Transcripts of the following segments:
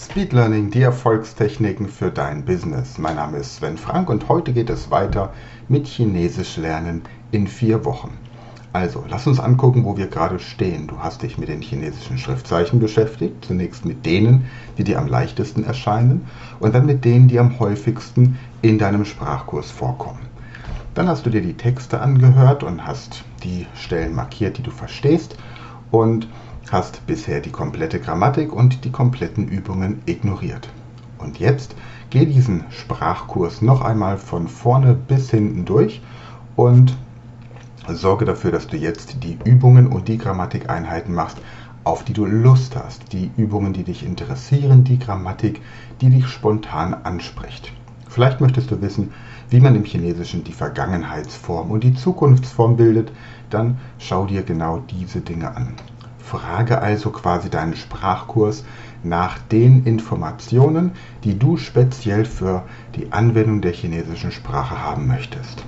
Speed Learning, die Erfolgstechniken für dein Business. Mein Name ist Sven Frank und heute geht es weiter mit Chinesisch lernen in vier Wochen. Also, lass uns angucken, wo wir gerade stehen. Du hast dich mit den chinesischen Schriftzeichen beschäftigt. Zunächst mit denen, die dir am leichtesten erscheinen und dann mit denen, die am häufigsten in deinem Sprachkurs vorkommen. Dann hast du dir die Texte angehört und hast die Stellen markiert, die du verstehst und hast bisher die komplette Grammatik und die kompletten Übungen ignoriert. Und jetzt geh diesen Sprachkurs noch einmal von vorne bis hinten durch und sorge dafür, dass du jetzt die Übungen und die Grammatikeinheiten machst, auf die du Lust hast. Die Übungen, die dich interessieren, die Grammatik, die dich spontan anspricht. Vielleicht möchtest du wissen, wie man im Chinesischen die Vergangenheitsform und die Zukunftsform bildet, dann schau dir genau diese Dinge an. Frage also quasi deinen Sprachkurs nach den Informationen, die du speziell für die Anwendung der chinesischen Sprache haben möchtest.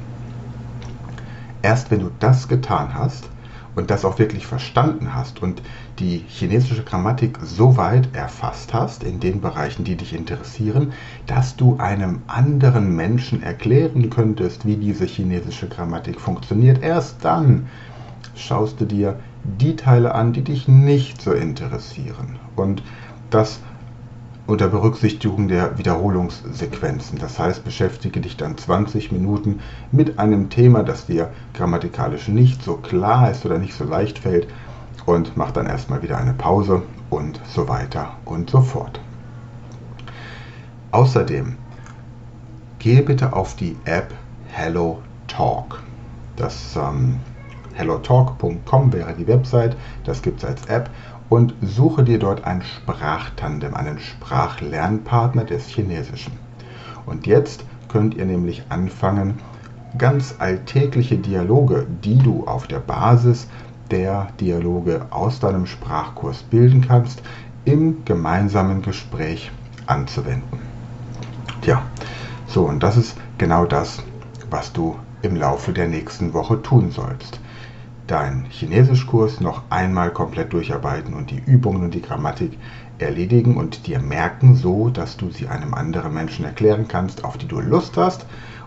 Erst wenn du das getan hast und das auch wirklich verstanden hast und die chinesische Grammatik so weit erfasst hast in den Bereichen, die dich interessieren, dass du einem anderen Menschen erklären könntest, wie diese chinesische Grammatik funktioniert, erst dann schaust du dir die Teile an, die dich nicht so interessieren. Und das unter Berücksichtigung der Wiederholungssequenzen. Das heißt, beschäftige dich dann 20 Minuten mit einem Thema, das dir grammatikalisch nicht so klar ist oder nicht so leicht fällt und mach dann erstmal wieder eine Pause und so weiter und so fort. Außerdem gehe bitte auf die App Hello Talk. Das ähm, hellotalk.com wäre die Website, das gibt es als App und suche dir dort ein Sprachtandem, einen Sprachlernpartner des Chinesischen. Und jetzt könnt ihr nämlich anfangen, ganz alltägliche Dialoge, die du auf der Basis der Dialoge aus deinem Sprachkurs bilden kannst, im gemeinsamen Gespräch anzuwenden. Tja, so und das ist genau das, was du im Laufe der nächsten Woche tun sollst deinen Chinesischkurs noch einmal komplett durcharbeiten und die Übungen und die Grammatik erledigen und dir merken, so dass du sie einem anderen Menschen erklären kannst, auf die du Lust hast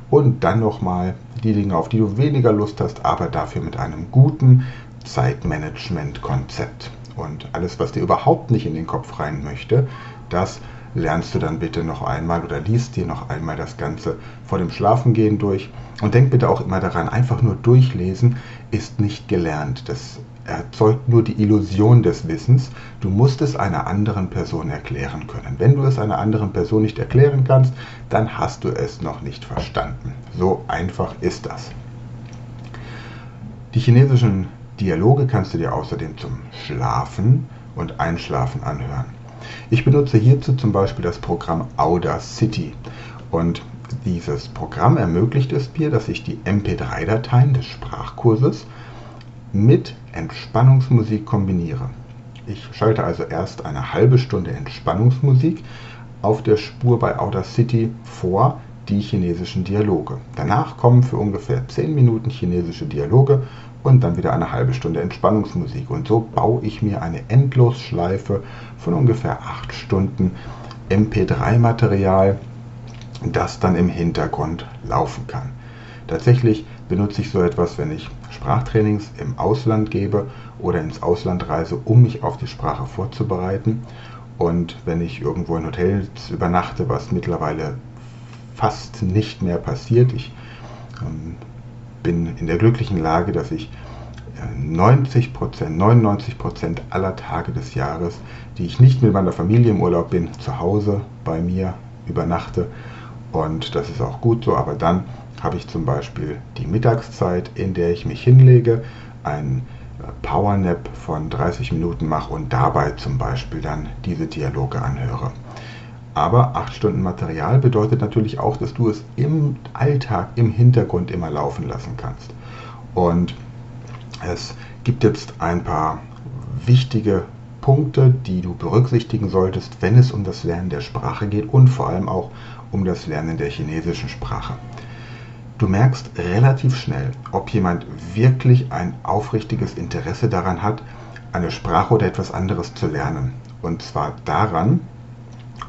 und dann nochmal die Dinge, auf die du weniger Lust hast, aber dafür mit einem guten Zeitmanagement-Konzept. Und alles, was dir überhaupt nicht in den Kopf rein möchte, das lernst du dann bitte noch einmal oder liest dir noch einmal das Ganze vor dem Schlafengehen durch. Und denk bitte auch immer daran, einfach nur durchlesen ist nicht gelernt. Das erzeugt nur die Illusion des Wissens. Du musst es einer anderen Person erklären können. Wenn du es einer anderen Person nicht erklären kannst, dann hast du es noch nicht verstanden. So einfach ist das. Die chinesischen Dialoge kannst du dir außerdem zum Schlafen und Einschlafen anhören. Ich benutze hierzu zum Beispiel das Programm Audacity und dieses Programm ermöglicht es mir, dass ich die MP3-Dateien des Sprachkurses mit Entspannungsmusik kombiniere. Ich schalte also erst eine halbe Stunde Entspannungsmusik auf der Spur bei Audacity vor die chinesischen Dialoge. Danach kommen für ungefähr 10 Minuten chinesische Dialoge und dann wieder eine halbe Stunde Entspannungsmusik. Und so baue ich mir eine Endlosschleife von ungefähr 8 Stunden MP3-Material, das dann im Hintergrund laufen kann. Tatsächlich benutze ich so etwas, wenn ich Sprachtrainings im Ausland gebe oder ins Ausland reise, um mich auf die Sprache vorzubereiten. Und wenn ich irgendwo in Hotels übernachte, was mittlerweile fast nicht mehr passiert, ich ähm, bin in der glücklichen Lage, dass ich 90% äh, 99% aller Tage des Jahres, die ich nicht mit meiner Familie im Urlaub bin, zu Hause bei mir übernachte. Und das ist auch gut so, aber dann habe ich zum Beispiel die Mittagszeit, in der ich mich hinlege, einen äh, Powernap von 30 Minuten mache und dabei zum Beispiel dann diese Dialoge anhöre. Aber acht Stunden Material bedeutet natürlich auch, dass du es im Alltag, im Hintergrund immer laufen lassen kannst. Und es gibt jetzt ein paar wichtige Punkte, die du berücksichtigen solltest, wenn es um das Lernen der Sprache geht und vor allem auch um das Lernen der chinesischen Sprache. Du merkst relativ schnell, ob jemand wirklich ein aufrichtiges Interesse daran hat, eine Sprache oder etwas anderes zu lernen. Und zwar daran,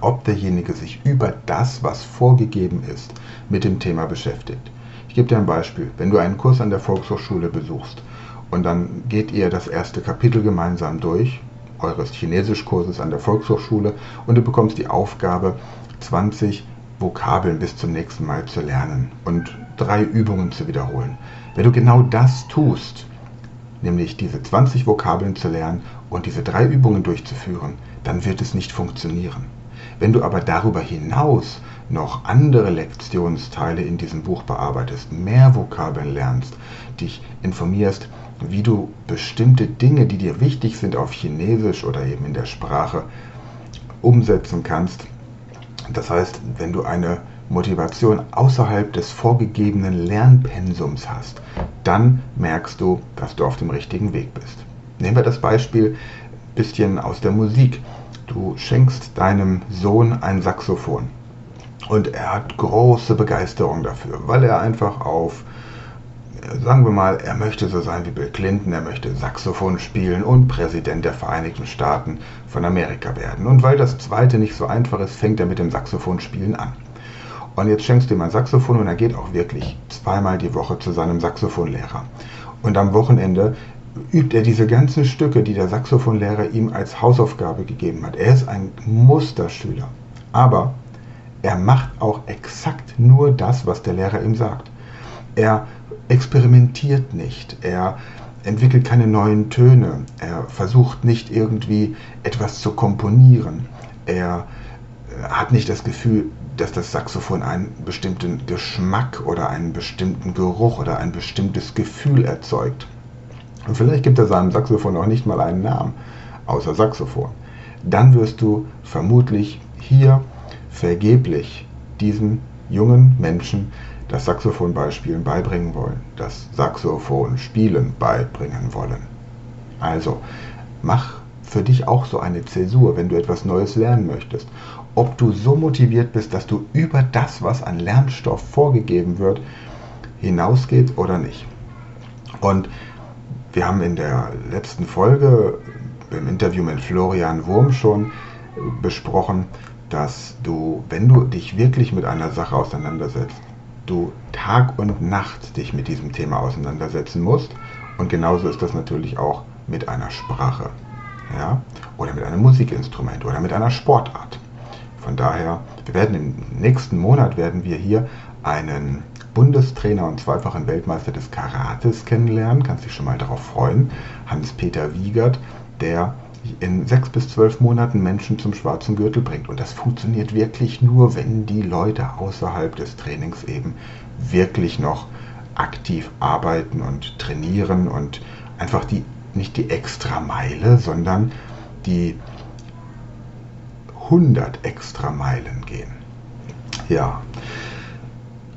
ob derjenige sich über das, was vorgegeben ist, mit dem Thema beschäftigt. Ich gebe dir ein Beispiel. Wenn du einen Kurs an der Volkshochschule besuchst und dann geht ihr das erste Kapitel gemeinsam durch, eures Chinesischkurses an der Volkshochschule, und du bekommst die Aufgabe, 20 Vokabeln bis zum nächsten Mal zu lernen und drei Übungen zu wiederholen. Wenn du genau das tust, nämlich diese 20 Vokabeln zu lernen und diese drei Übungen durchzuführen, dann wird es nicht funktionieren. Wenn du aber darüber hinaus noch andere Lektionsteile in diesem Buch bearbeitest, mehr Vokabeln lernst, dich informierst, wie du bestimmte Dinge, die dir wichtig sind auf Chinesisch oder eben in der Sprache, umsetzen kannst. Das heißt, wenn du eine Motivation außerhalb des vorgegebenen Lernpensums hast, dann merkst du, dass du auf dem richtigen Weg bist. Nehmen wir das Beispiel ein bisschen aus der Musik. Du schenkst deinem Sohn ein Saxophon und er hat große Begeisterung dafür, weil er einfach auf sagen wir mal, er möchte so sein wie Bill Clinton, er möchte Saxophon spielen und Präsident der Vereinigten Staaten von Amerika werden. Und weil das zweite nicht so einfach ist, fängt er mit dem Saxophonspielen an. Und jetzt schenkst du ihm ein Saxophon und er geht auch wirklich zweimal die Woche zu seinem Saxophonlehrer. Und am Wochenende übt er diese ganzen Stücke, die der Saxophonlehrer ihm als Hausaufgabe gegeben hat. Er ist ein Musterschüler. Aber er macht auch exakt nur das, was der Lehrer ihm sagt. Er experimentiert nicht, er entwickelt keine neuen Töne, er versucht nicht irgendwie etwas zu komponieren, er äh, hat nicht das Gefühl, dass das Saxophon einen bestimmten Geschmack oder einen bestimmten Geruch oder ein bestimmtes Gefühl erzeugt. Und vielleicht gibt er seinem Saxophon auch nicht mal einen Namen, außer Saxophon. Dann wirst du vermutlich hier vergeblich diesen jungen Menschen das Saxophonbeispielen beibringen wollen, das Saxophonspielen beibringen wollen. Also, mach für dich auch so eine Zäsur, wenn du etwas Neues lernen möchtest. Ob du so motiviert bist, dass du über das, was an Lernstoff vorgegeben wird, hinausgeht oder nicht. Und wir haben in der letzten Folge im Interview mit Florian Wurm schon besprochen, dass du, wenn du dich wirklich mit einer Sache auseinandersetzt, du Tag und Nacht dich mit diesem Thema auseinandersetzen musst. Und genauso ist das natürlich auch mit einer Sprache. Ja? Oder mit einem Musikinstrument oder mit einer Sportart. Von daher, wir werden im nächsten Monat werden wir hier einen Bundestrainer und zweifachen Weltmeister des Karates kennenlernen. Kannst dich schon mal darauf freuen. Hans-Peter Wiegert, der in sechs bis zwölf Monaten Menschen zum schwarzen Gürtel bringt. Und das funktioniert wirklich nur, wenn die Leute außerhalb des Trainings eben wirklich noch aktiv arbeiten und trainieren und einfach die nicht die extra Meile, sondern die 100 extra Meilen gehen. Ja,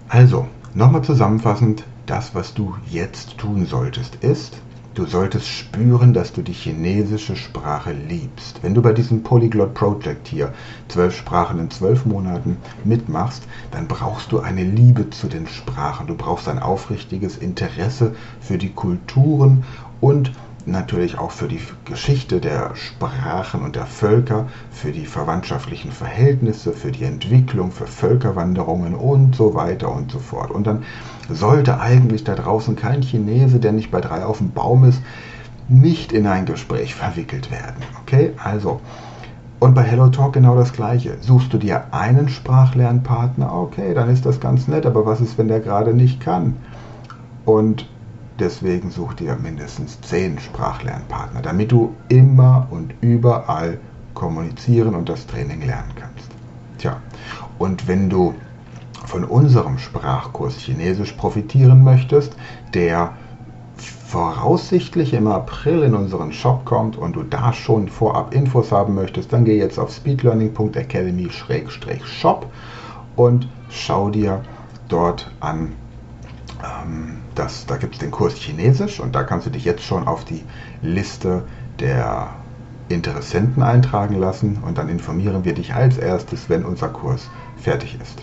also nochmal zusammenfassend, das, was du jetzt tun solltest, ist, Du solltest spüren, dass du die chinesische Sprache liebst. Wenn du bei diesem Polyglot Project hier zwölf Sprachen in zwölf Monaten mitmachst, dann brauchst du eine Liebe zu den Sprachen. Du brauchst ein aufrichtiges Interesse für die Kulturen und natürlich auch für die Geschichte der Sprachen und der Völker, für die verwandtschaftlichen Verhältnisse, für die Entwicklung, für Völkerwanderungen und so weiter und so fort. Und dann sollte eigentlich da draußen kein Chinese, der nicht bei drei auf dem Baum ist, nicht in ein Gespräch verwickelt werden. Okay, also. Und bei HelloTalk genau das gleiche. Suchst du dir einen Sprachlernpartner, okay, dann ist das ganz nett, aber was ist, wenn der gerade nicht kann? Und Deswegen such dir mindestens zehn Sprachlernpartner, damit du immer und überall kommunizieren und das Training lernen kannst. Tja, und wenn du von unserem Sprachkurs Chinesisch profitieren möchtest, der voraussichtlich im April in unseren Shop kommt und du da schon vorab Infos haben möchtest, dann geh jetzt auf speedlearning.academy-shop und schau dir dort an, ähm, das, da gibt es den Kurs Chinesisch und da kannst du dich jetzt schon auf die Liste der Interessenten eintragen lassen und dann informieren wir dich als erstes, wenn unser Kurs fertig ist.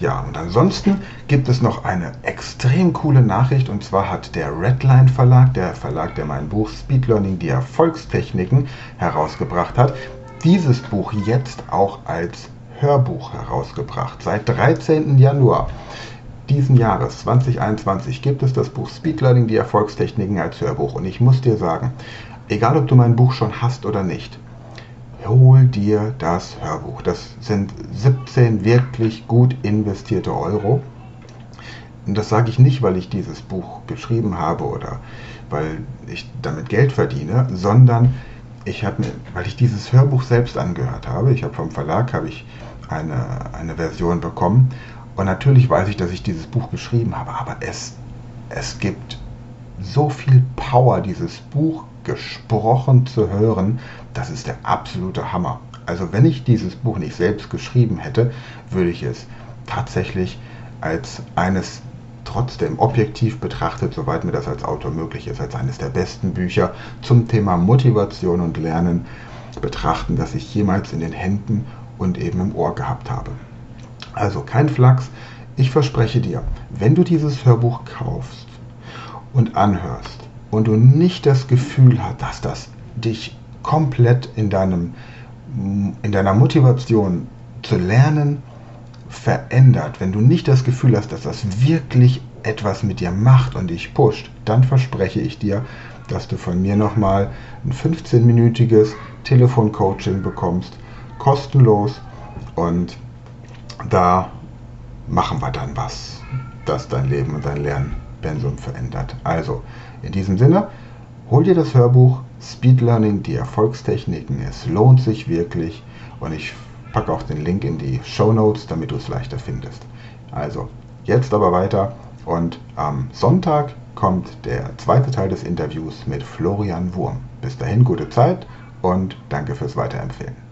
Ja, und ansonsten gibt es noch eine extrem coole Nachricht und zwar hat der Redline Verlag, der Verlag, der mein Buch Speed Learning, die Erfolgstechniken herausgebracht hat, dieses Buch jetzt auch als Hörbuch herausgebracht. Seit 13. Januar diesen Jahres 2021 gibt es das Buch Speed Learning, die Erfolgstechniken als Hörbuch. Und ich muss dir sagen, egal ob du mein Buch schon hast oder nicht, hol dir das Hörbuch. Das sind 17 wirklich gut investierte Euro. Und das sage ich nicht, weil ich dieses Buch geschrieben habe oder weil ich damit Geld verdiene, sondern ich habe weil ich dieses Hörbuch selbst angehört habe, ich habe vom Verlag habe ich eine, eine Version bekommen und natürlich weiß ich, dass ich dieses Buch geschrieben habe, aber es, es gibt so viel Power, dieses Buch gesprochen zu hören, das ist der absolute Hammer. Also wenn ich dieses Buch nicht selbst geschrieben hätte, würde ich es tatsächlich als eines trotzdem objektiv betrachtet, soweit mir das als Autor möglich ist, als eines der besten Bücher zum Thema Motivation und Lernen betrachten, das ich jemals in den Händen und eben im Ohr gehabt habe. Also kein Flachs. Ich verspreche dir, wenn du dieses Hörbuch kaufst und anhörst und du nicht das Gefühl hast, dass das dich komplett in, deinem, in deiner Motivation zu lernen verändert, wenn du nicht das Gefühl hast, dass das wirklich etwas mit dir macht und dich pusht, dann verspreche ich dir, dass du von mir nochmal ein 15-minütiges Telefoncoaching bekommst, kostenlos und da machen wir dann was, das dein Leben und dein Lernpensum verändert. Also, in diesem Sinne, hol dir das Hörbuch Speed Learning, die Erfolgstechniken. Es lohnt sich wirklich und ich packe auch den Link in die Show Notes, damit du es leichter findest. Also, jetzt aber weiter und am Sonntag kommt der zweite Teil des Interviews mit Florian Wurm. Bis dahin gute Zeit und danke fürs Weiterempfehlen.